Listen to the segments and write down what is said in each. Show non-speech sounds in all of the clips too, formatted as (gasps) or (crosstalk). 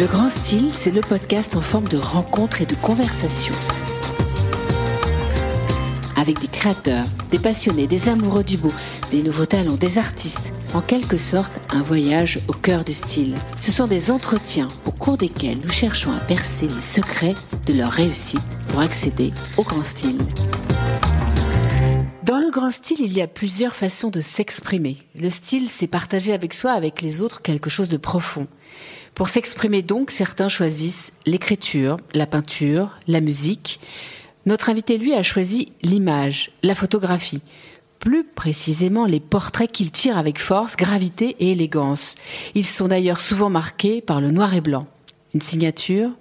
Le Grand Style, c'est le podcast en forme de rencontre et de conversation. Avec des créateurs, des passionnés, des amoureux du beau, des nouveaux talents, des artistes. En quelque sorte, un voyage au cœur du style. Ce sont des entretiens au cours desquels nous cherchons à percer les secrets de leur réussite pour accéder au grand style. Dans le grand style, il y a plusieurs façons de s'exprimer. Le style, c'est partager avec soi, avec les autres, quelque chose de profond. Pour s'exprimer donc, certains choisissent l'écriture, la peinture, la musique. Notre invité, lui, a choisi l'image, la photographie. Plus précisément, les portraits qu'il tire avec force, gravité et élégance. Ils sont d'ailleurs souvent marqués par le noir et blanc. Une signature.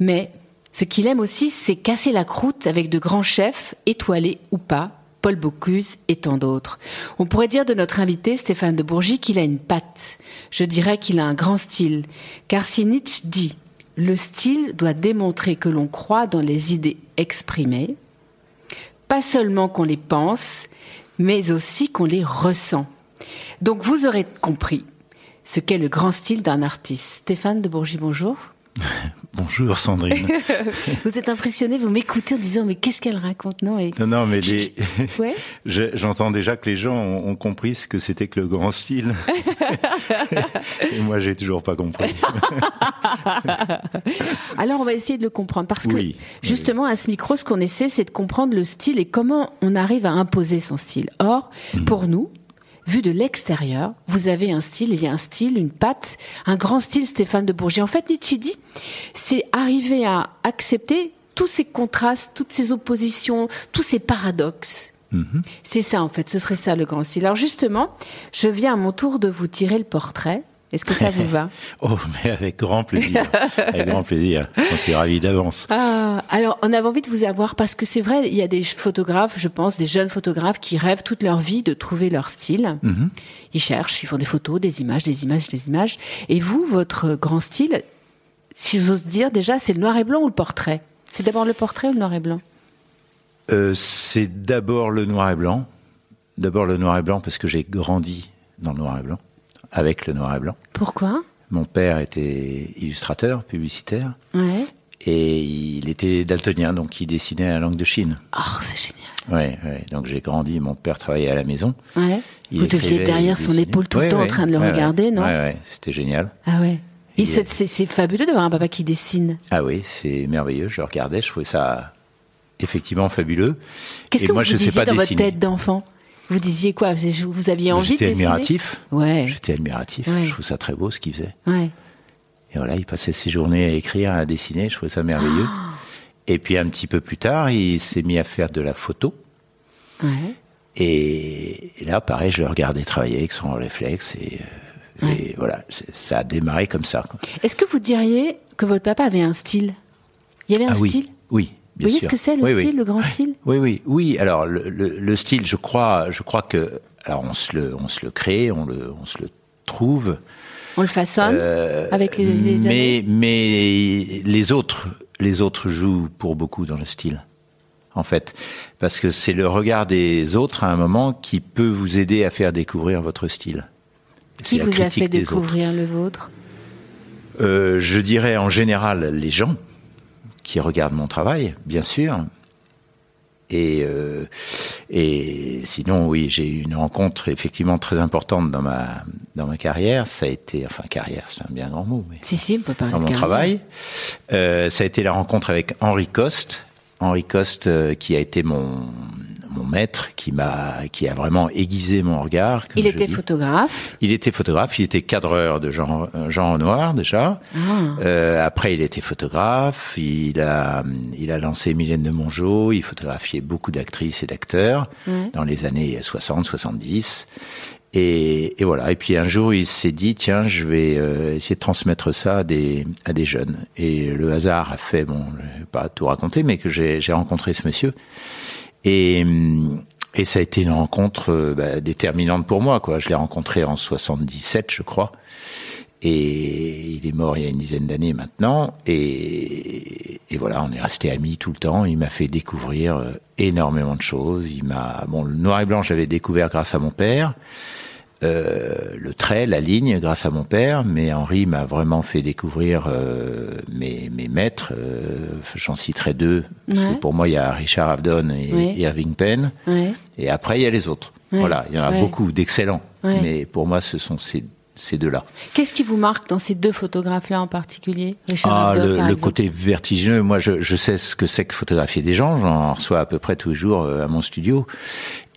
Mais ce qu'il aime aussi, c'est casser la croûte avec de grands chefs, étoilés ou pas, Paul Bocuse et tant d'autres. On pourrait dire de notre invité Stéphane de Bourgie qu'il a une patte. Je dirais qu'il a un grand style. Car si Nietzsche dit le style doit démontrer que l'on croit dans les idées exprimées, pas seulement qu'on les pense, mais aussi qu'on les ressent. Donc vous aurez compris ce qu'est le grand style d'un artiste. Stéphane de Bourgie, bonjour. (laughs) Bonjour Sandrine. (laughs) vous êtes impressionné, vous m'écoutez en disant mais qu'est-ce qu'elle raconte Non et... Non non mais les... (laughs) j'entends déjà que les gens ont, compris ce que c'était que le grand style. et moi j'ai toujours pas compris. Alors on va essayer de le comprendre parce que justement à ce micro ce qu'on essaie c'est de comprendre le style et comment on arrive à imposer son style. Or mhm. pour nous vu de l'extérieur, vous avez un style, il y a un style, une patte, un grand style Stéphane de Bourget. En fait, Nietzsche dit, c'est arriver à accepter tous ces contrastes, toutes ces oppositions, tous ces paradoxes. Mhm. C'est ça, en fait, ce serait ça le grand style. Alors justement, je viens à mon tour de vous tirer le portrait est-ce que ça vous va (laughs) Oh, mais avec grand plaisir. avec grand plaisir. On suis ravi d'avance. Ah, alors, on avait envie de vous avoir parce que c'est vrai, il y a des photographes, je pense, des jeunes photographes qui rêvent toute leur vie de trouver leur style. Mhm. Ils cherchent, ils font des photos, des images, des images, des images. Et vous, votre grand style, si j'ose dire, déjà, c'est le noir et blanc ou le portrait? C'est d'abord le portrait ou le noir et blanc? Euh, C'est d'abord le noir et blanc. D'abord le noir et blanc parce que j'ai grandi dans le noir et blanc avec le noir et blanc. Pourquoi? Mon père était illustrateur, publicitaire. Ouais. Et il était daltonien, donc il dessinait la langue de Chine. Oh, c'est génial. Ouais, ouais. Donc j'ai grandi, mon père travaillait à la maison. Ouais. Vous deviez derrière son épaule tout le temps en train de le regarder, non? Ouais, ouais. C'était génial. Ah ouais. Et, c'est fabuleux d'avoir un papa qui dessine. Ah oui, c'est merveilleux. Je regardais, je trouvais ça effectivement fabuleux. Qu'est-ce que moi, vous je sais pas dans votre tête d'enfant? Vous disiez quoi? Vous aviez envie de dessiner? admiratif. Ouais. J'étais admiratif. Je trouve ça très beau ce qu'il faisait. Ouais. Et voilà, il passait ses journées à écrire, à dessiner. Je trouvais ça merveilleux. (gasps) Et puis un petit peu plus tard, il s'est mis à faire de la photo. Ouais. Et, là, pareil, je le regardais travailler avec son réflexe et, euh, voilà, ça a démarré comme ça. Est-ce que vous diriez que votre papa avait un style? Il y avait un ah style? Oui, vous voyez ce que c'est le style, le grand style? Oui, oui, oui. Alors le, le, style, je crois, je crois que, alors on se le, on se le crée, on le, on se le trouve. On le façonne euh, avec les, les. Mais les autres, les autres jouent pour beaucoup dans le style, en fait, parce que c'est le regard des autres à un moment qui peut vous aider à faire découvrir votre style. Qui vous a fait découvrir le vôtre? Euh, Je dirais en général les gens qui regardent mon travail, bien sûr. Et, euh, et sinon, oui, j'ai eu une rencontre effectivement très importante dans ma dans ma carrière. Ça a été, enfin carrière, c'est un bien grand mot, mais si si, on peut parler dans mon travail. Euh, ça a été la rencontre avec Henri Coste. Henri Coste, euh, qui a été mon mon maître qui m'a qui a vraiment aiguisé mon regard. Il était photographe. Il était photographe. Il était cadreur de Jean Jean Renoir déjà. Ah. Euh, après, il était photographe. Il a il a lancé Mylène de Mongeau. Il photographiait beaucoup d'actrices et d'acteurs dans les années 60, 70. Et, et, voilà. Et puis un jour, il s'est dit tiens, je vais euh, essayer de transmettre ça à des à des jeunes. Et le hasard a fait bon, je vais pas tout raconter, mais que j'ai rencontré ce monsieur et, et ça a été une rencontre euh, bah, déterminante pour moi. Quoi. Je l'ai rencontré en 77, je crois. Et il est mort il y a une dizaine d'années maintenant. Et, et, voilà, on est resté amis tout le temps. Il m'a fait découvrir euh, énormément de choses. Il m'a, bon, le noir et blanc, j'avais découvert grâce à mon père. Euh, le trait, la ligne, grâce à mon père, mais Henri m'a vraiment fait découvrir euh, mes, mes maîtres. Euh, J'en citerai deux. Parce que pour moi, il y a Richard Avedon et, Irving Penn. Et après, il y a les autres. Voilà, il y en a beaucoup d'excellents. Mais pour moi, ce sont ces ces deux-là. Qu'est-ce qui vous marque dans ces deux photographes-là en particulier Richard ah, le, côté vertigineux. Moi, je, je sais ce que c'est que photographier des gens. J'en reçois à peu près tous les jours à mon studio.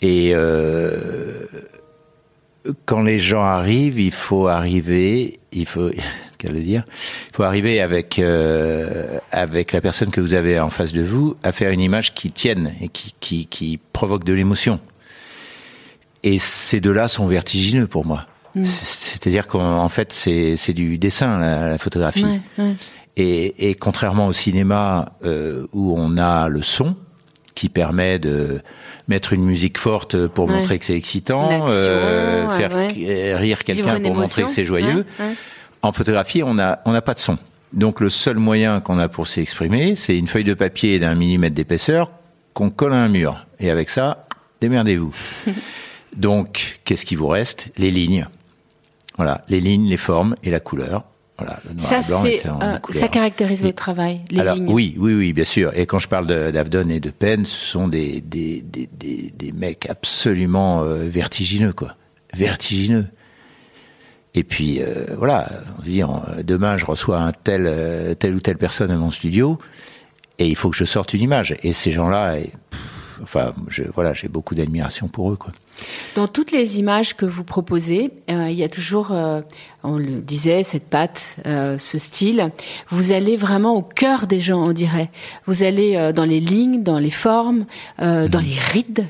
Et euh, quand les gens arrivent, il faut arriver, il faut, (laughs) le dire, il faut arriver avec euh, avec la personne que vous avez en face de vous à faire une image qui tienne et qui qui, qui provoque de l'émotion. Et ces deux-là sont vertigineux pour moi. Mm. C'est-à-dire qu'en fait, c'est c'est du dessin la, photographie. Et, et, contrairement au cinéma euh, où on a le son qui permet de mettre une musique forte pour montrer que c'est excitant, euh, faire rire quelqu'un pour montrer que c'est joyeux. En photographie, on n'a on n'a pas de son. Donc le seul moyen qu'on a pour s'exprimer, c'est une feuille de papier d'un millimètre d'épaisseur qu'on colle à un mur. Et avec ça, démerdez-vous. (laughs) Donc, qu'est-ce qui vous reste? Les lignes. Voilà, les lignes, les formes et la couleur. Voilà, le noir ça, et blanc euh, ça caractérise votre travail, les Alors, lignes. Oui, oui, oui, bien sûr. Et quand je parle d'Avdon et de Penn, ce sont des, des, des, des, des mecs absolument euh, vertigineux, quoi. Vertigineux. Et puis, euh, voilà, on se dit, demain, je reçois un tel, euh, telle ou telle personne à mon studio, et il faut que je sorte une image. Et ces gens-là, enfin, je, voilà, j'ai beaucoup d'admiration pour eux, quoi. Dans toutes les images que vous proposez, euh, il y a toujours, euh, on le disait, cette patte, euh, ce style. Vous allez vraiment au cœur des gens, on dirait. Vous allez dans les lignes, dans les formes, dans mhm. les rides.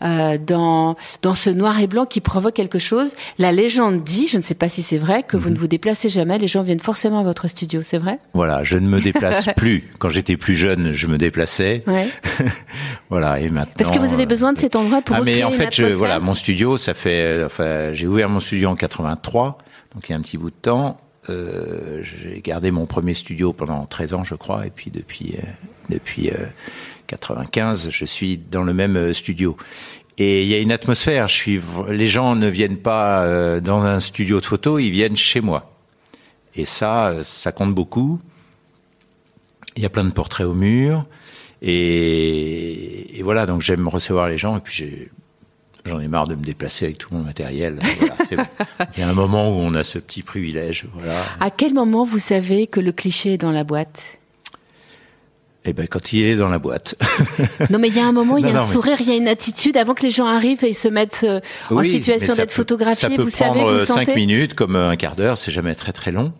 Dans dans ce noir et blanc qui provoque quelque chose. La légende dit, je ne sais pas si c'est vrai, que vous mhm. ne vous déplacez jamais. Les gens viennent forcément à votre studio, c'est vrai? Voilà, je ne me déplace (laughs) plus. Quand j'étais plus jeune, je me déplaçais. Ouais. (laughs) voilà, et maintenant. Parce que vous avez besoin de cet endroit pour. Ah, mais en fait, je, voilà, mon studio, ça fait, enfin, j'ai ouvert mon studio en 83, donc il y a un petit bout de temps. Euh, j'ai gardé mon premier studio pendant 13 ans, je crois, et puis depuis euh, depuis 95, euh, je suis dans le même euh, studio. Et il y a une atmosphère. Je suis, les gens ne viennent pas dans un studio de photo, ils viennent chez moi. Et ça, ça compte beaucoup. Il y a plein de portraits au mur. Et, et voilà, donc j'aime recevoir les gens. Et puis J'en ai marre de me déplacer avec tout mon matériel. (laughs) Il y a un moment où on a ce petit privilège. Voilà. À quel moment vous savez que le cliché est dans la boîte? Eh ben, quand il est dans la boîte. (laughs) non, mais il y a un moment, il y a un sourire, il y a une attitude avant que les gens arrivent et se mettent euh, en situation d'être photographiés. Ça peut vous prendre savez, vous cinq minutes, comme un quart d'heure, c'est jamais très très long.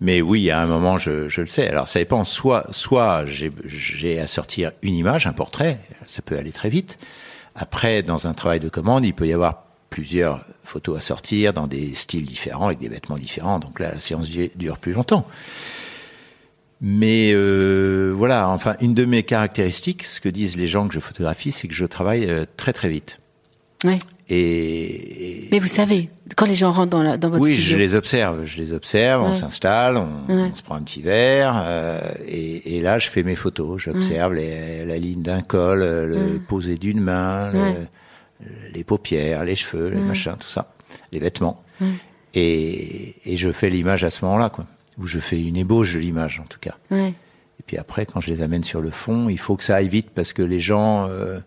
Mais oui, il y a un moment, je, je le sais. Alors ça dépend. Soit, soit j'ai à sortir une image, un portrait, ça peut aller très vite. Après, dans un travail de commande, il peut y avoir plusieurs photos à sortir dans des styles différents, avec des vêtements différents. Donc là, la séance dure plus longtemps. Mais euh, voilà, enfin, une de mes caractéristiques, ce que disent les gens que je photographie, c'est que je travaille euh, très très vite. Ouais. Et, mais vous savez, quand les gens rentrent dans, la, dans votre oui, studio. Oui, je les observe. Je les observe. On s'installe, on, se prend un petit verre, euh, et, et, là, je fais mes photos. J'observe la ligne d'un col, le posé d'une main, les paupières, les cheveux, les machins, tout ça, les vêtements. Et, et, je fais l'image à ce moment-là, quoi. Ou je fais une ébauche de l'image, en tout cas. Et puis après, quand je les amène sur le fond, il faut que ça aille vite parce que les gens. Euh,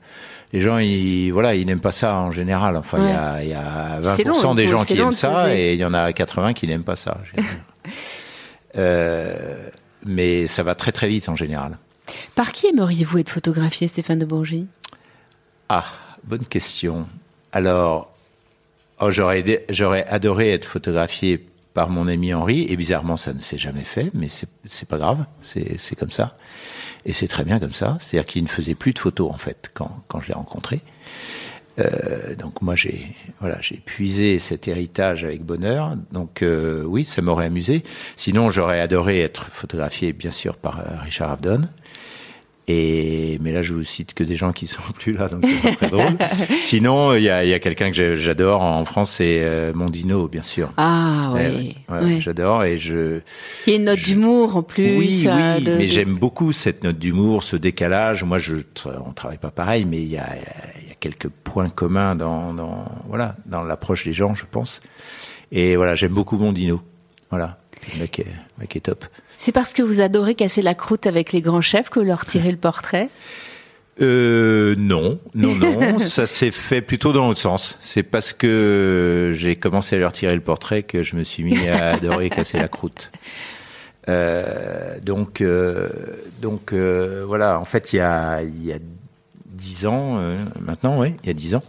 les gens, ils, voilà, ils n'aiment pas ça en général. Enfin, il y, a, y a 20% des gens qui aiment ça et il y en a 80 qui n'aiment pas ça. (laughs) euh, mais ça va très très vite en général. Par qui aimeriez-vous être photographié, Stéphane de Bourgie? Ah, bonne question. Alors, oh, j'aurais adoré être photographié par mon ami Henri, et bizarrement, ça ne s'est jamais fait, mais c'est, pas grave, c'est, c'est comme ça. Et c'est très bien comme ça. C'est-à-dire qu'il ne faisait plus de photos en fait quand, quand je l'ai rencontré. Euh, donc moi j'ai voilà j'ai puisé cet héritage avec bonheur. Donc euh, oui, ça m'aurait amusé. Sinon j'aurais adoré être photographié bien sûr par euh, Richard Avedon. Et mais là, je vous cite que des gens qui sont plus là, donc c'est très drôle. (laughs) Sinon, il y a, y a quelqu'un que j'adore en France, c'est euh, Mondino, bien sûr. Ah oui, ouais, j'adore et je. Il y a une note d'humour en plus. Oui, euh, oui, mais j'aime beaucoup cette note d'humour, ce décalage. Moi, je on travaille pas pareil, mais il y a, y a quelques points communs dans, dans voilà, dans l'approche des gens, je pense. Et voilà, j'aime beaucoup mon dino. Voilà, le mec est, le mec est top. C'est parce que vous adorez casser la croûte avec les grands chefs que vous leur tirez le portrait euh, non, non, non, (laughs) ça s'est fait plutôt dans l'autre sens. C'est parce que j'ai commencé à leur tirer le portrait que je me suis mis à (laughs) adorer casser la croûte. Euh, donc, euh, donc euh, voilà. En fait, il y a il y a dix ans maintenant, oui, il y a dix ans,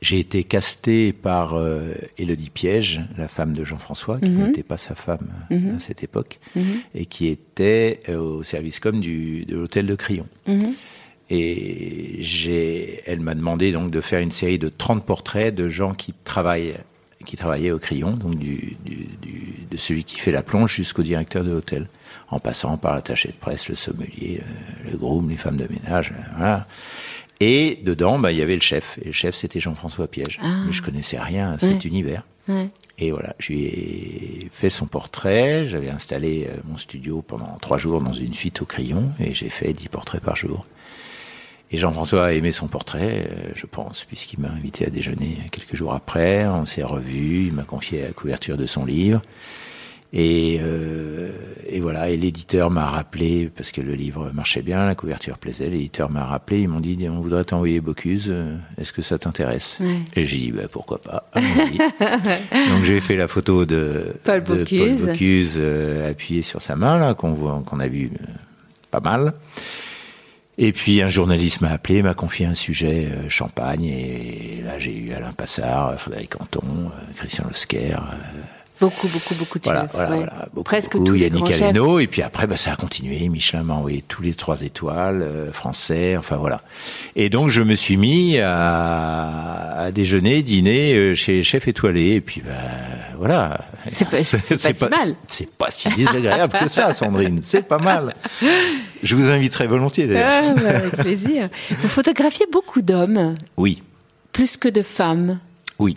j'ai été casté par euh, Élodie Piège, la femme de Jean-François, qui Mhm. n'était pas sa femme Mhm. à cette époque, Mhm. et qui était euh, au service com du de l'hôtel de Crillon. Et j'ai, elle m'a demandé donc de faire une série de 30 portraits de gens qui travaillent, qui travaillaient au crayon, donc du, du, du- de celui qui fait la plonge jusqu'au directeur de l'hôtel, en passant par l'attaché de presse, le sommelier, le, le groom, les femmes de ménage, euh, voilà. Et dedans, bah, il y avait le chef. Et le chef, c'était Jean-François Piège. Ah. Mais je connaissais rien à cet Ouais. univers. Ouais. Et voilà, je lui ai fait son portrait. J'avais installé euh, mon studio pendant trois jours dans une suite au crayon et j'ai fait dix portraits par jour. Et Jean-François a aimé son portrait, euh, je pense, puisqu'il m'a invité à déjeuner quelques jours après. On s'est revus, il m'a confié la couverture de son livre. Et, euh, et voilà, et l'éditeur m'a rappelé, parce que le livre marchait bien, la couverture plaisait, l'éditeur m'a rappelé, ils m'ont dit, on voudrait t'envoyer Bocuse, euh, est-ce que ça t'intéresse? Ouais. Et j'ai dit, bah, pourquoi pas. (laughs) Donc j'ai fait la photo de Paul de Bocuse. Bocuse, euh, appuyé sur sa main, là, qu'on voit, qu'on a vu euh, pas mal. Et puis un journaliste m'a appelé, m'a confié un sujet euh, champagne, et là j'ai eu Alain Passard, Frédéric Canton, euh, Christian Losquer, euh, Beaucoup, beaucoup, beaucoup de voilà, chefs. voilà, ouais. voilà, beaucoup, Presque beaucoup. tous les Yannick. Aleno, et puis après, bah, ça a continué. Michelin m'a envoyé tous les trois étoiles, euh, français, enfin voilà. Et donc, je me suis mis à, à déjeuner, dîner euh, chez les chefs étoilés, et puis, bah, voilà. C'est pas- (laughs) si mal. C'est pas si désagréable que ça, Sandrine. C'est pas mal. Je vous inviterai volontiers, d'ailleurs. Ah, bah, avec plaisir. Vous photographiez beaucoup d'hommes, Oui. plus que de femmes. Oui.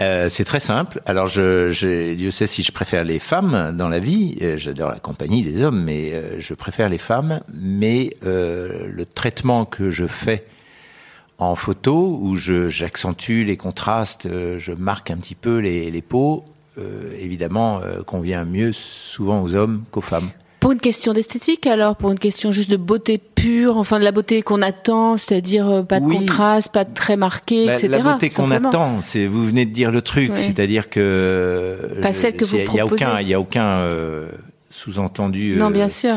Euh, c'est très simple. Alors, je, je, Dieu sait si je préfère les femmes dans la vie. Euh, J'adore la compagnie des hommes, mais euh, je préfère les femmes. Mais le traitement que je fais en photo, où j'accentue les contrastes, je marque un petit peu les, peaux, évidemment, convient mieux souvent aux hommes qu'aux femmes. Pour une question d'esthétique, alors pour une question juste de beauté pure, enfin de la beauté qu'on attend, c'est-à-dire euh, pas de Oui. contraste, pas de très marqué, Bah, etc. La beauté qu'on attend, c'est vous venez de dire le truc, c'est-à-dire que Pas celle que vous il y a proposez. aucun, il y a aucun euh, sous-entendu Non, euh, bien sûr.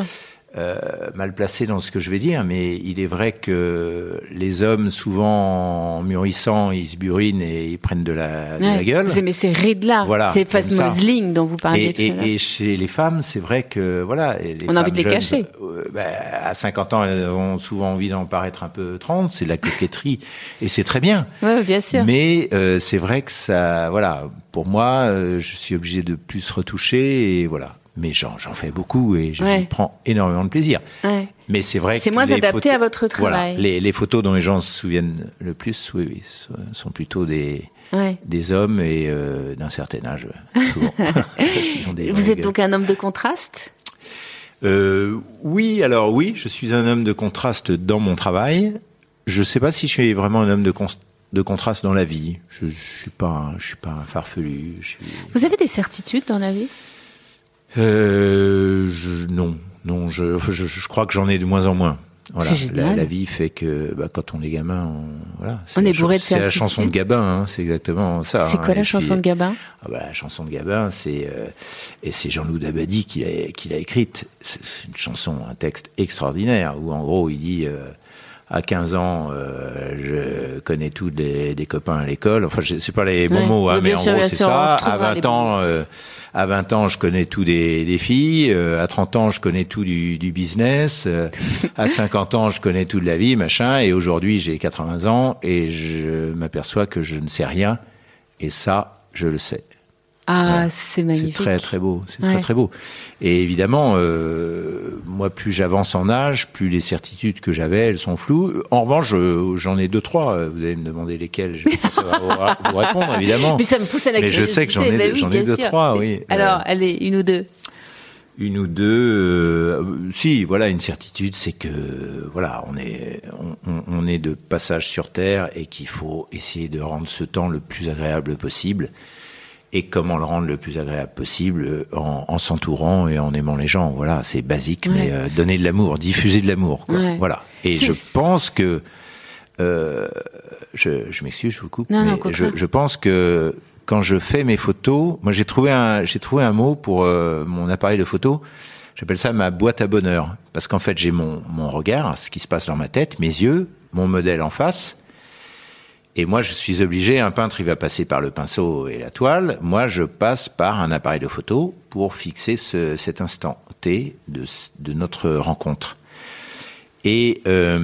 Euh, mal placé dans ce que je vais dire, mais il est vrai que les hommes, souvent en mûrissant, ils se burinent et ils prennent de la, de la gueule. C'est- Mais ces rides-là, Voilà, ces comme ça. fameuses lignes dont vous parliez Et, tout à l'heure. et, et chez les femmes, c'est vrai que voilà, les On a envie de les jeunes, cacher. euh, bah, à 50 ans, elles ont souvent envie d'en paraître un peu 30. C'est de la coquetterie et c'est très bien. Ouais, bien sûr. Mais euh, c'est vrai que ça, voilà, pour moi, euh, je suis obligé de plus retoucher et voilà. Mais j'en fais beaucoup et je Ouais. prends énormément de plaisir. Ouais. Mais c'est vrai C'est moins adapté photos- à votre Voilà, travail. les, les photos dont les gens se souviennent le plus, oui, oui, sont- plutôt des Ouais. des hommes et euh, d'un certain âge, (laughs) souvent. (laughs) Ont des Vous êtes gueules. donc un homme de contraste? Euh, oui, alors oui, je suis un homme de contraste dans mon travail. Je ne sais pas si je suis vraiment un homme de, cons- de contraste dans la vie. Je, je suis pas, un- je suis pas un farfelu. Je suis- Vous avez des certitudes dans la vie? Euh, je- non, non, je, je, je crois que j'en ai de moins en moins. Voilà, la, la vie fait que bah, quand on est gamin, on, voilà, c'est On la est bourré de C'est la chanson de Gabin, hein, c'est exactement ça. C'est hein. quoi la chanson puis, de Gabin? ah bah, la chanson de Gabin, c'est euh, et c'est Jean-Loup Dabadi qui l'a qui l'a écrite. C'est une chanson, un texte extraordinaire où en gros il dit euh, à 15 ans, euh, je connais tous des, des copains à l'école. Enfin, je sais pas les bons Ouais. mots, hein, mais en sûr, gros c'est ça. À retrouvera les 20 bons ans, euh, à 20 ans, je connais tout des, des filles. euh, à 30 ans, je connais tout du, du business. euh, à 50 ans, je connais tout de la vie, machin. Et aujourd'hui, j'ai 80 ans et je m'aperçois que je ne sais rien. Et ça, je le sais. Ah, Voilà. c'est C'est magnifique. très très beau, c'est Ouais. très très beau. Et évidemment, euh, moi plus j'avance en âge, plus les certitudes que j'avais, elles sont floues. En revanche, je- j'en ai deux trois. Vous allez me demander lesquelles, je vais pas savoir vous, répondre (laughs) évidemment. Mais ça me pousse à la Mais je sais que j'en ai- curiosité. Bah oui, j'en ai bien deux, sûr. trois, oui. Alors, Euh, allez, une ou deux. Une ou deux, euh, si, voilà, une certitude, c'est que voilà, on est, on, on, est de passage sur Terre et qu'il faut essayer de rendre ce temps le plus agréable possible. Et comment le rendre le plus agréable possible en, en s'entourant et en aimant les gens. Voilà, c'est basique, mais euh, donner de l'amour, diffuser de l'amour. Ouais. Voilà. Et je pense que euh, je, je m'excuse, je vous coupe. Non, mais non, je, je pense que quand je fais mes photos, moi j'ai trouvé un j'ai trouvé un mot pour euh, mon appareil de photo. J'appelle ça ma boîte à bonheur parce qu'en fait j'ai mon mon regard, ce qui se passe dans ma tête, mes yeux, mon modèle en face. Et moi, je suis obligé, un peintre, il va passer par le pinceau et la toile. Moi, je passe par un appareil de photo pour fixer ce, cet instant T de, de notre rencontre. Et euh,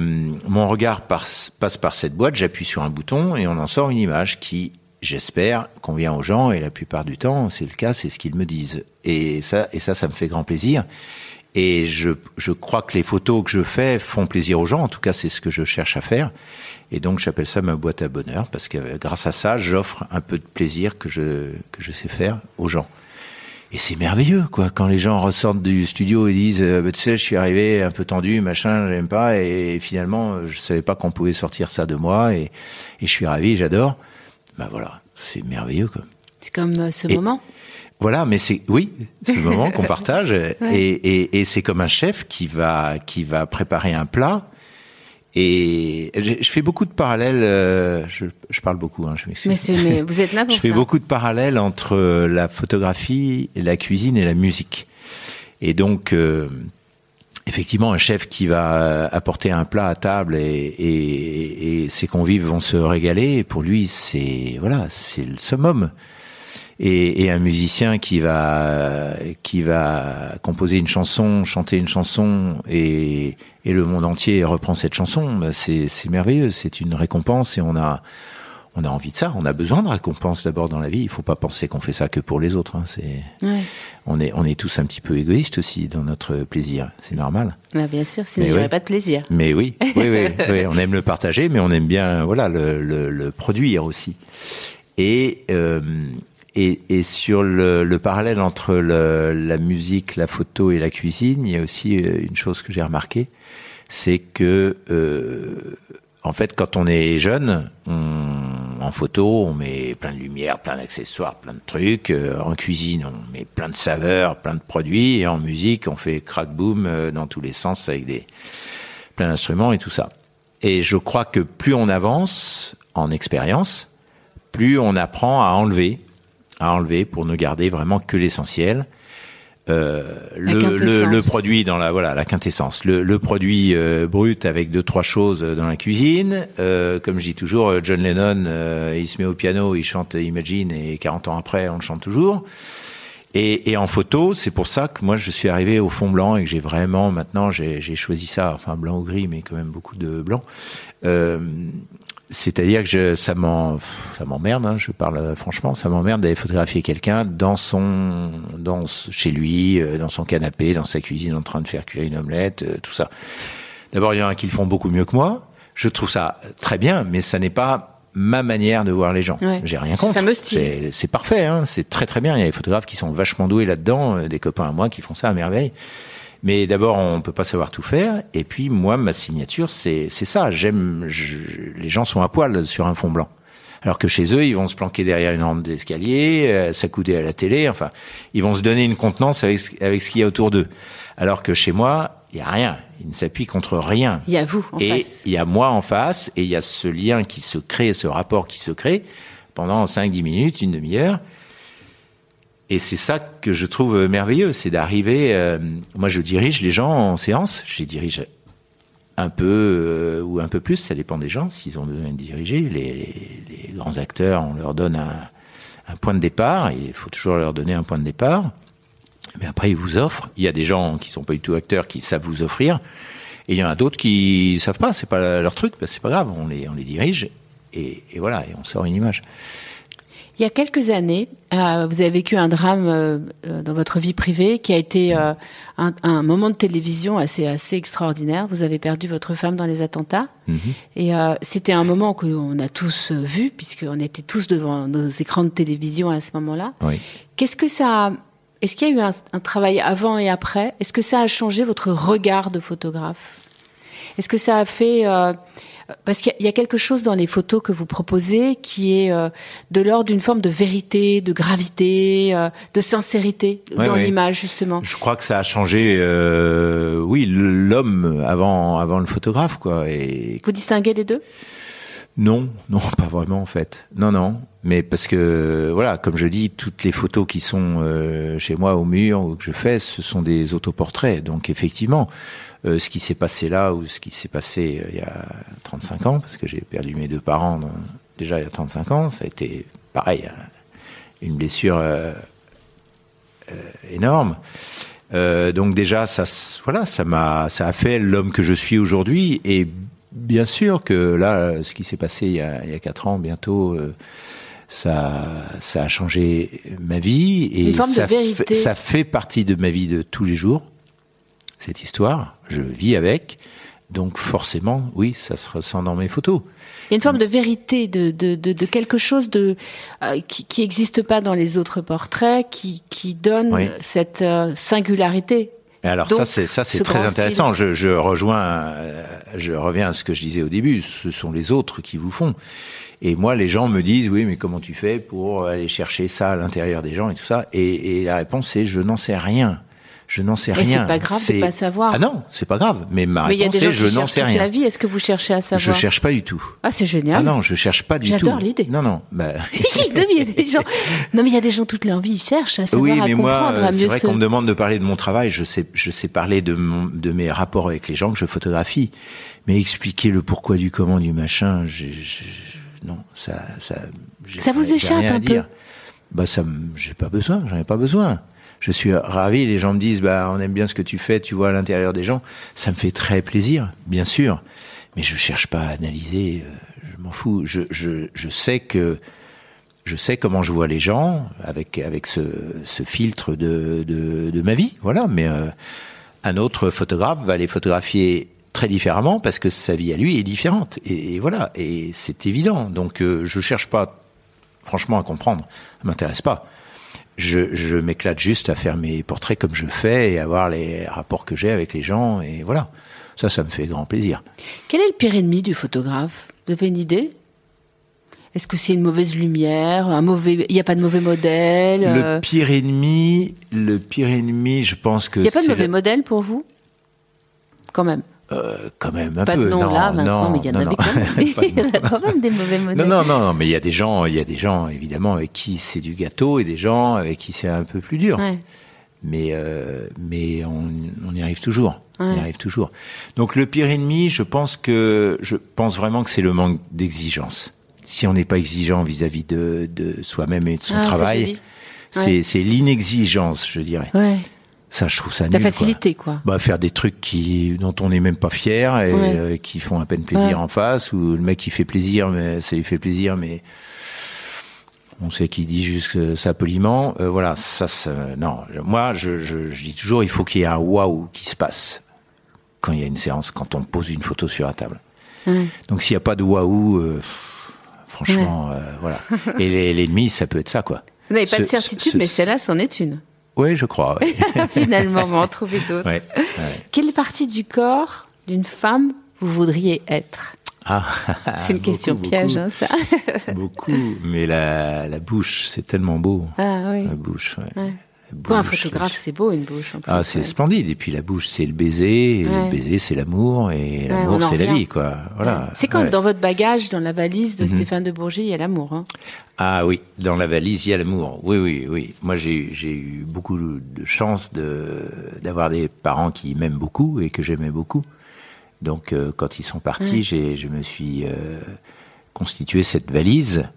mon regard passe, passe par cette boîte, j'appuie sur un bouton et on en sort une image qui, j'espère, convient aux gens. Et la plupart du temps, c'est le cas, c'est ce qu'ils me disent. Et ça, et ça, ça me fait grand plaisir. Et je, je crois que les photos que je fais font plaisir aux gens. En tout cas, c'est ce que je cherche à faire. Et donc, j'appelle ça ma boîte à bonheur parce que euh, grâce à ça, j'offre un peu de plaisir que je, que je sais faire aux gens. Et c'est merveilleux, quoi, quand les gens ressortent du studio et disent, euh, bah, tu sais, je suis arrivé un peu tendu, machin, j'aime pas, et finalement, je savais pas qu'on pouvait sortir ça de moi, et, et je suis ravi, j'adore. Bah voilà, c'est merveilleux, quoi. C'est comme euh, ce Et- moment. Voilà, mais c'est oui, le moment (laughs) qu'on partage, et, et, et c'est comme un chef qui va qui va préparer un plat. Et je fais beaucoup de parallèles. euh, Je, je parle beaucoup, hein, je m'excuse. Mais, mais vous êtes là pour (laughs) Je fais beaucoup de parallèles entre euh, la photographie, la cuisine et la musique. Et donc, euh, effectivement, un chef qui va euh, apporter un plat à table et, et, et ses convives vont se régaler. Pour lui, c'est voilà, c'est le summum. Et, et un musicien qui va qui va composer une chanson, chanter une chanson et, et le monde entier reprend cette chanson, bah, c'est c'est merveilleux. C'est une récompense et on a on a envie de ça. On a besoin de récompense d'abord dans la vie. Il faut pas penser qu'on fait ça que pour les autres. hein. C'est Ouais. on est on est tous un petit peu égoïstes aussi dans notre plaisir. C'est normal. Ah, bien sûr, sinon il n'y aurait pas de plaisir. Mais oui, (laughs) oui, oui, oui, on aime le partager, mais on aime bien, voilà, le, le, le produire aussi. Et euh, et, sur le, le parallèle entre la musique, la photo et la cuisine, il y a aussi euh, une chose que j'ai remarqué, c'est que euh, en fait, quand on est jeune, en photo, on met plein de lumière, plein d'accessoires, plein de trucs. Euh, en cuisine, on met plein de saveurs, plein de produits. Et en musique, on fait crack boom dans tous les sens avec des plein d'instruments et tout ça. Et je crois que plus on avance en expérience, plus on apprend à enlever, à enlever pour ne garder vraiment que l'essentiel. Euh, le, le, le produit dans la voilà la quintessence le, le produit euh, brut avec deux trois choses dans la cuisine euh, comme je dis toujours euh, John Lennon euh, il se met au piano il chante Imagine et 40 ans après on le chante toujours et, et en photo, c'est pour ça que moi je suis arrivé au fond blanc et que j'ai vraiment maintenant j'ai j'ai choisi ça, enfin blanc ou gris, mais quand même beaucoup de blanc. C'est-à-dire que je, ça m'emmerde, hein, je parle euh, franchement, ça m'emmerde d'aller photographier quelqu'un dans son dans chez lui, euh, dans son canapé, dans sa cuisine en train de faire cuire une omelette, euh, tout ça. D'abord, il y en a qui le font beaucoup mieux que moi. Je trouve ça très bien, mais ça n'est pas ma manière de voir les gens. Ouais. J'ai rien contre. fameux style. C'est- C'est parfait, hein, c'est très très bien. Il y a des photographes qui sont vachement doués là-dedans, des copains à moi qui font ça à merveille. Mais d'abord, on peut pas savoir tout faire. Et puis, moi, ma signature, c'est ça. J'aime. Les gens sont à poil sur un fond blanc. Alors que chez eux, ils vont se planquer derrière une rampe d'escalier, euh, s'accouder à la télé. Enfin, ils vont se donner une contenance avec avec ce qu'il y a autour d'eux. Alors que chez moi, il y a rien. Ils ne s'appuient contre rien. Il y a vous en et face. il y a moi en face, et il y a ce lien qui se crée, ce rapport qui se crée pendant 5-10 minutes, une demi-heure. Et c'est ça que je trouve merveilleux, c'est d'arriver. euh, moi, je dirige les gens en séance. Je les dirige un peu euh, ou un peu plus, ça dépend des gens, s'ils ont besoin de diriger. Les, les- les grands acteurs, on leur donne un, un point de départ. Il faut toujours leur donner un point de départ. Mais après, ils vous offrent. Il y a des gens qui sont pas du tout acteurs qui savent vous offrir. Et il y en a d'autres qui savent pas, c'est pas leur truc, ben, c'est pas grave, on les, on les dirige. Et, et voilà, et on sort une image. Il y a quelques années, euh, vous avez vécu un drame euh, euh, dans votre vie privée qui a été euh, un, un moment de télévision assez assez extraordinaire. Vous avez perdu votre femme dans les attentats, et euh, c'était un moment qu'on a tous euh, vu puisqu'on était tous devant nos écrans de télévision à ce moment-là. Oui. Qu'est-ce que ça est-ce qu'il y a eu un, un travail avant et après? Est-ce que ça a changé votre regard de photographe? Est-ce que ça a fait euh, parce qu'il y a quelque chose dans les photos que vous proposez qui est euh, de l'ordre d'une forme de vérité, de gravité, euh, de sincérité Ouais, dans ouais. l'image justement. Je crois que ça a changé, euh, oui, l'homme avant, avant le photographe, quoi. Et Vous distinguez les deux? Non, non, (laughs) pas vraiment en fait. Non, non. Mais parce que voilà, comme je dis, toutes les photos qui sont euh, chez moi au mur ou que je fais, ce sont des autoportraits. Donc effectivement, euh, ce qui s'est passé là ou ce qui s'est passé euh, il y a 35 ans, parce que j'ai perdu mes deux parents déjà il y a 35 ans, ça a été pareil, euh, une blessure euh, euh, énorme. Euh, donc déjà, ça, voilà, ça m'a, ça a fait l'homme que je suis aujourd'hui. Et bien sûr que là, ce qui s'est passé il y a, il y a quatre ans, bientôt, ça, ça a changé ma vie et ça, fait, ça fait partie de ma vie de tous les jours. Cette histoire, je vis avec. Donc forcément, oui, ça se ressent dans mes photos. Il y a une forme de vérité, de, de, de, de quelque chose de euh, qui n'existe pas dans les autres portraits, qui, qui donne Oui. cette euh, singularité. Et alors Donc, ça c'est ça c'est ce très intéressant. Je, je rejoins, euh, je reviens à ce que je disais au début. Ce sont les autres qui vous font. Et moi, les gens me disent oui, mais comment tu fais pour aller chercher ça à l'intérieur des gens et tout ça? Et, et la réponse c'est je n'en sais rien. Je n'en sais Et rien. c'est pas grave de pas savoir. Ah non, c'est pas grave. Mais ma Mais il y a réponse des gens est je n'en sais rien. la vie. Est-ce que vous cherchez à savoir? Je cherche pas du tout. Ah, c'est génial. Ah non, je cherche pas du tout. J'adore l'idée. Non non. Bah, (laughs) non, mais il y a des gens. Non, mais il y a des gens toute leur vie, ils cherchent à savoir, Oui, à mais moi, comprendre, à c'est mieux vrai qu'on me demande de parler de mon travail. Je sais, je sais parler de, mon, de mes rapports avec les gens que je photographie, mais expliquer le pourquoi du comment du machin, j'ai- non, ça, ça. Ça vous échappe un peu. Bah ça, j'ai pas besoin, j'en ai pas besoin. Je suis ravi. Les gens me disent, bah, on aime bien ce que tu fais, tu vois à l'intérieur des gens. Ça me fait très plaisir, bien sûr. Mais je cherche pas à analyser. euh, Je m'en fous. Je, je, je sais que je sais comment je vois les gens avec avec ce, ce filtre de, de, de ma vie, voilà. Mais euh, un autre photographe va les photographier très différemment parce que sa vie à lui est différente et, et voilà et c'est évident. Donc euh, je cherche pas franchement à comprendre, ça m'intéresse pas. Je, je m'éclate juste à faire mes portraits comme je fais et à voir les rapports que j'ai avec les gens et voilà. Ça, ça me fait grand plaisir. Quel est le pire ennemi du photographe? Vous avez une idée? Est-ce que c'est une mauvaise lumière, un mauvais Il n'y a pas de mauvais modèle euh, Le pire ennemi, le pire ennemi, je pense que Il n'y a pas de mauvais le- modèle pour vous? Quand même. Euh, quand même un Pas peu. de nom non, là maintenant, non, mais il y en avait quand même. (laughs) Il y a quand même des mauvais modèles. Non, non, non, mais il y a des gens, il y a des gens évidemment avec qui c'est du gâteau et des gens avec qui c'est un peu plus dur. Ouais. Mais euh, mais on, on y arrive toujours. On Ouais. y arrive toujours. Donc le pire ennemi, je pense que je pense vraiment que c'est le manque d'exigence. Si on n'est pas exigeant vis-à-vis de, de soi-même et de son Ah, travail, c'est c'est l'inexigence, je dirais. Ça, je trouve ça La nul. quoi. facilité, quoi. Bah, faire des trucs qui dont on n'est même pas fier et Ouais. euh, qui font à peine plaisir Ouais. en face ou le mec qui fait plaisir mais ça lui fait plaisir mais on sait qu'il dit juste que ça poliment Euh, voilà ça, ça non moi je, je, je dis toujours il faut qu'il y ait un waouh qui se passe quand il y a une séance quand on pose une photo sur la table Ouais. donc s'il n'y a pas de waouh euh, franchement euh, voilà et l'ennemi ça peut être ça quoi Vous n'avez pas Ce- de certitude, ce- mais ce- celle-là, c'en est une. Ouais je crois ouais. (laughs) Finalement, on va en trouver d'autres. Ouais, ouais. Quelle partie du corps d'une femme vous voudriez être? Ah, C'est une question piège, beaucoup. hein, ça. (laughs) Beaucoup, mais la, la bouche, c'est tellement beau. Ah oui. La bouche, ouais. Un photographe, c'est beau une bouche. En plus, Ah, c'est splendide. Et puis la bouche, c'est le baiser. Et Ouais. le baiser, c'est l'amour. Et l'amour, c'est la vie, quoi. Voilà. C'est comme Ouais. dans votre bagage, dans la valise Mhm. de Stéphane de Bourget, il y a l'amour. Hein. Ah oui, dans la valise, il y a l'amour. Oui, oui, oui. Moi, j'ai eu beaucoup de chance de d'avoir des parents qui m'aiment beaucoup et que j'aimais beaucoup. Donc, euh, quand ils sont partis, j'ai je me suis euh, constitué cette valise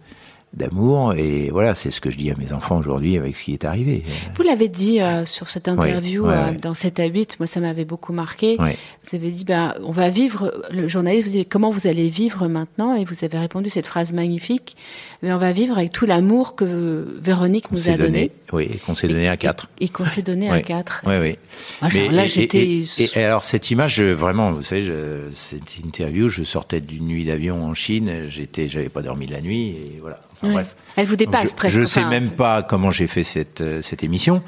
d'amour. Et voilà, c'est ce que je dis à mes enfants aujourd'hui avec ce qui est arrivé. Vous l'avez dit euh, sur cette interview, ouais, euh, ouais. dans 7 à 8, moi ça m'avait beaucoup marqué. Ouais. Vous avez dit, ben, on va vivre, le journaliste vous dit, comment vous allez vivre maintenant? Et vous avez répondu cette phrase magnifique, mais on va vivre avec tout l'amour que Véronique nous a donné. Oui, et qu'on s'est donné à quatre. Et, et qu'on s'est donné à. 4. Oui, oui. Moi, genre, là, j'étais- Et, et- et alors, cette image, je- vraiment, vous savez, je- cette interview, je sortais d'une nuit d'avion en Chine, j'étais, j'avais pas dormi la nuit, et voilà. Enfin, bref. Elle vous dépasse je, presque. Je sais enfin, même pas comment j'ai fait cette, euh, cette émission.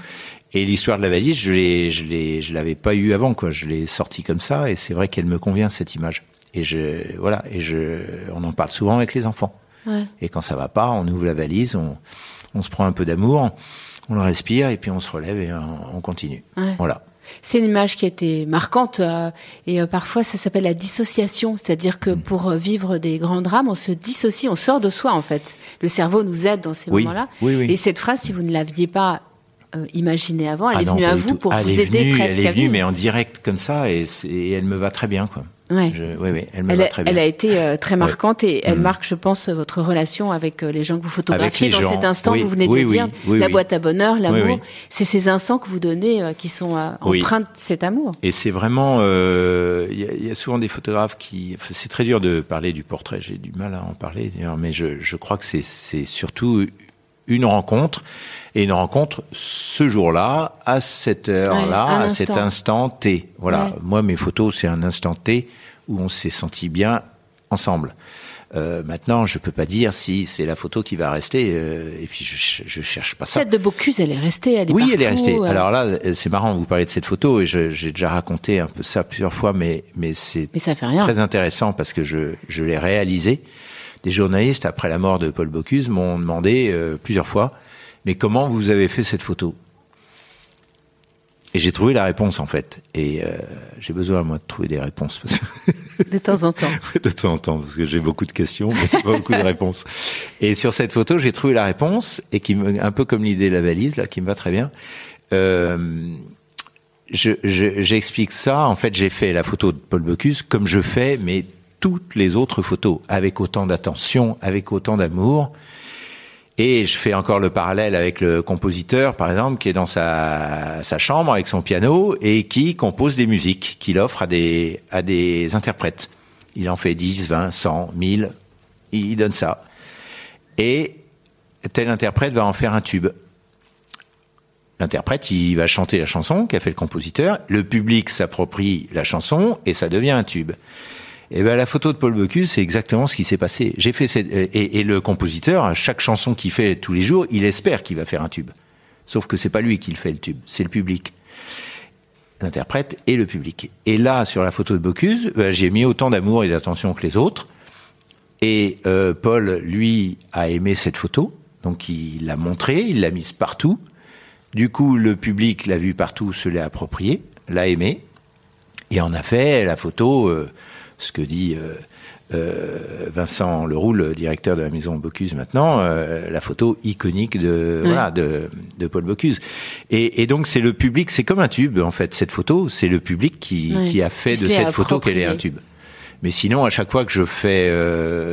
Et l'histoire de la valise, je l'ai, je l'ai, je l'avais pas eu avant, quoi. Je l'ai sortie comme ça, et c'est vrai qu'elle me convient cette image. Et je, voilà, et je, on en parle souvent avec les enfants. Ouais. Et quand ça va pas, on ouvre la valise, on, on se prend un peu d'amour, on le respire, et puis on se relève et on, on continue. Ouais. Voilà. C'est une image qui a été marquante euh, et euh, parfois ça s'appelle la dissociation, c'est-à-dire Mm. que pour euh, vivre des grands drames, on se dissocie, on sort de soi en fait. Le cerveau nous aide dans ces Oui, moments-là. oui, oui. Et cette phrase, si vous ne l'aviez pas euh, imaginée avant, elle Ah est non, venue à vous tout. pour vous aider venue, presque Elle est à venue, vivre. mais en direct comme ça, et, et elle me va très bien, quoi. Ouais. Je, oui, oui, elle me Elle va a, très bien. elle a été euh, très marquante et elle Mhm. marque, je pense, votre relation avec euh, les gens que vous photographiez dans gens, cet instant. oui, vous venez de le dire, la boîte à bonheur, l'amour. C'est ces instants que vous donnez euh, qui sont empreints de cet amour. Et c'est vraiment, il y, a- il y a souvent des photographes qui, enfin, c'est très dur de parler du portrait. J'ai du mal à en parler, d'ailleurs, mais je, je crois que c'est surtout une rencontre et une rencontre ce jour-là, à cette heure-là, Ouais, à cet instant. T. Voilà. Ouais. Moi, mes photos, c'est un instant T où on s'est senti bien ensemble. Euh, maintenant, je peux pas dire si c'est la photo qui va rester. euh, et puis, je, je cherche pas ça. Cette de Bocuse, elle est restée, elle est Oui, elle est restée. euh, Alors là, euh, c'est marrant, vous parlez de cette photo, et j'ai déjà raconté un peu ça plusieurs fois, mais, mais c'est très intéressant parce que je, je l'ai réalisé. Des journalistes, après la mort de Paul Bocuse, m'ont demandé euh, plusieurs fois, mais comment vous avez fait cette photo? Et j'ai trouvé la réponse, en fait. Et euh, j'ai besoin, moi, de trouver des réponses. parce (laughs) de temps en temps. de temps en temps, parce que j'ai beaucoup de questions, mais pas beaucoup de réponses. Et sur cette photo, j'ai trouvé la réponse, et qui me, un peu comme l'idée de la valise, là, qui me va très bien. Euh, je, je- j'explique ça. En fait, j'ai fait la photo de Paul Bocuse comme je fais, mais toutes les autres photos, avec autant d'attention, avec autant d'amour. Et je fais encore le parallèle avec le compositeur, par exemple, qui est dans sa, sa chambre avec son piano et qui compose des musiques qu'il offre à des, à des interprètes. Il en fait 10, 20, 100, 1000. Il donne ça. Et tel interprète va en faire un tube. L'interprète, il va chanter la chanson qu'a fait le compositeur. Le public s'approprie la chanson et ça devient un tube. Et ben la photo de Paul Bocuse, c'est exactement ce qui s'est passé. J'ai fait cette, et, et le compositeur, à chaque chanson qu'il fait tous les jours, il espère qu'il va faire un tube. Sauf que c'est pas lui qui le fait le tube, c'est le public, l'interprète et le public. Et là, sur la photo de Bocuse, ben, j'ai mis autant d'amour et d'attention que les autres. Et euh, Paul, lui, a aimé cette photo, donc il l'a montrée, il l'a mise partout. Du coup, le public l'a vue partout, se l'est appropriée, l'a aimée, et en a fait la photo, euh, ce que dit euh, euh, Vincent Leroux, le directeur de la maison Bocuse maintenant, euh, la photo iconique de voilà de, de Paul Bocuse. Et, et donc c'est le public, c'est comme un tube en fait. Cette photo, c'est le public qui, qui a fait Qui de cette photo qu'elle est un tube. Mais sinon, à chaque fois que je fais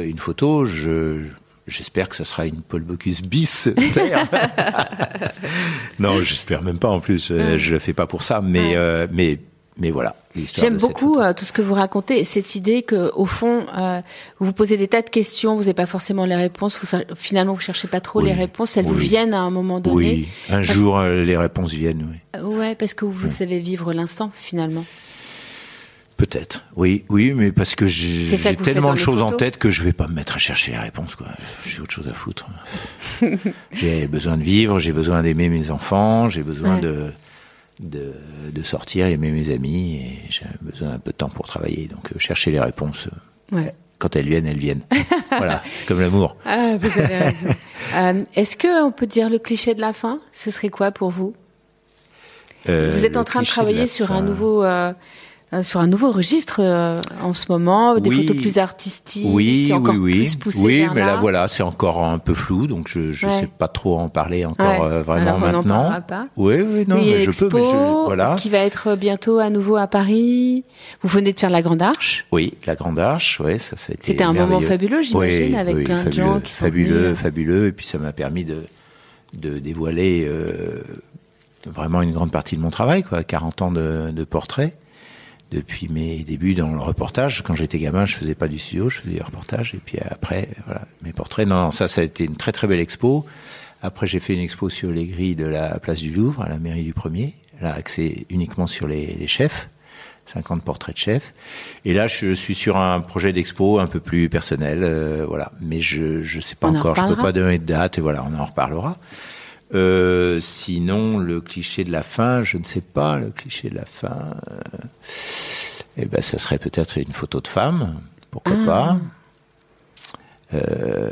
une photo, je J'espère que ce sera une Paul Bocuse bis (laughs) (laughs) non, j'espère même pas en plus. Je le fais pas pour ça, mais Ouais. euh, mais mais voilà. J'aime beaucoup euh, tout ce que vous racontez, cette idée que au fond, euh, vous vous posez des tas de questions, vous n'avez pas forcément les réponses, vous, finalement vous cherchez pas trop Oui, les réponses, elles vous viennent à un moment donné. Oui, un Parce- jour euh, les réponses viennent. Oui. Euh, Ouais, parce que vous savez vivre l'instant finalement. Peut-être. Oui, oui, mais parce que j'ai tellement de choses en tête que je vais pas me mettre à chercher les réponses. quoi. J'ai autre chose à foutre. (laughs) j'ai besoin de vivre, j'ai besoin d'aimer mes enfants, j'ai besoin Ouais. de, de de sortir, aimer mes amis, et j'ai besoin d'un peu de temps pour travailler. Donc euh, chercher les réponses. euh, Ouais. Quand elles viennent, elles viennent. (laughs) voilà, c'est comme l'amour. Ah, vous avez raison. (laughs) Euh, Est-ce que on peut dire le cliché de la fin? Ce serait quoi pour vous? Euh, Vous êtes en train de travailler sur fin. un nouveau. euh, euh, sur un nouveau registre euh, en ce moment, des Oui. photos plus artistiques, Oui, puis encore oui, oui. plus poussées oui, vers mais là, voilà, c'est encore un peu flou, donc je Ouais. sais pas trop en parler encore Ouais. euh, vraiment Alors, on n'en maintenant. parlera pas. Oui, oui, non, mais je peux, mais je, voilà. qui va être bientôt à nouveau à Paris. Vous venez de faire la Grande Arche. Oui, la Grande Arche, ouais, ça, ça a été C'était un moment fabuleux, j'imagine, Oui, avec oui, plein de fabuleux, gens qui sont fabuleux, venus. fabuleux, et puis ça m'a permis de de dévoiler euh, vraiment une grande partie de mon travail, quoi, 40 ans de, de portrait. Depuis mes débuts dans le reportage, quand j'étais gamin, je faisais pas du studio, je faisais du reportage, et puis après, voilà, mes portraits. Non, non, ça, ça a été une très très belle expo. Après, j'ai fait une expo sur les grilles de la place du Louvre, à la mairie du Premier, là, axé uniquement sur les, les chefs. 50 portraits de chefs. Et là, je suis sur un projet d'expo un peu plus personnel, euh, voilà. Mais je je sais pas On en encore, je peux pas donner de date, et voilà, on en reparlera. Euh, sinon, le cliché de la fin, je ne sais pas, le cliché de la fin, euh, eh ben, ça serait peut-être une photo de femme, pourquoi Ah. pas. Euh,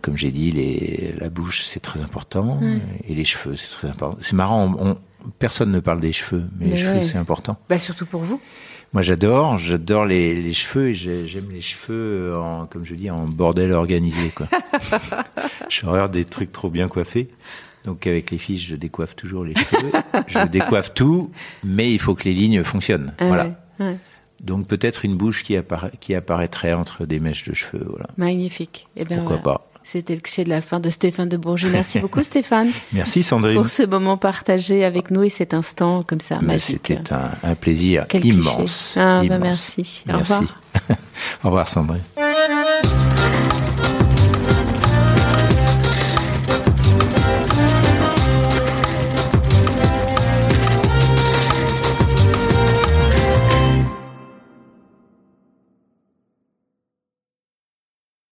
comme j'ai dit, les, la bouche c'est très important et les cheveux c'est très important. C'est marrant, on, on- personne ne parle des cheveux, mais, les cheveux c'est important. Bah, surtout pour vous. Moi j'adore, j'adore les, les cheveux et j'ai- j'aime les cheveux en, comme je dis, en bordel organisé quoi. (laughs) J'ai horreur des trucs trop bien coiffés. Donc avec les filles, je décoiffe toujours les cheveux. (laughs) je décoiffe tout, mais il faut que les lignes fonctionnent. Ah voilà. ouais, ouais. Donc peut-être une bouche qui, appara- qui apparaîtrait entre des mèches de cheveux. Voilà. Magnifique. Eh ben, Pourquoi voilà. pas. C'était le cliché de la fin de Stéphane de Bourget. Merci (laughs) beaucoup Stéphane Merci Sandrine. pour ce moment partagé avec nous et cet instant comme ça. C'était un, un plaisir Quel cliché. immense. Ah, bah immense. merci. Au revoir. (laughs) Au revoir Sandrine.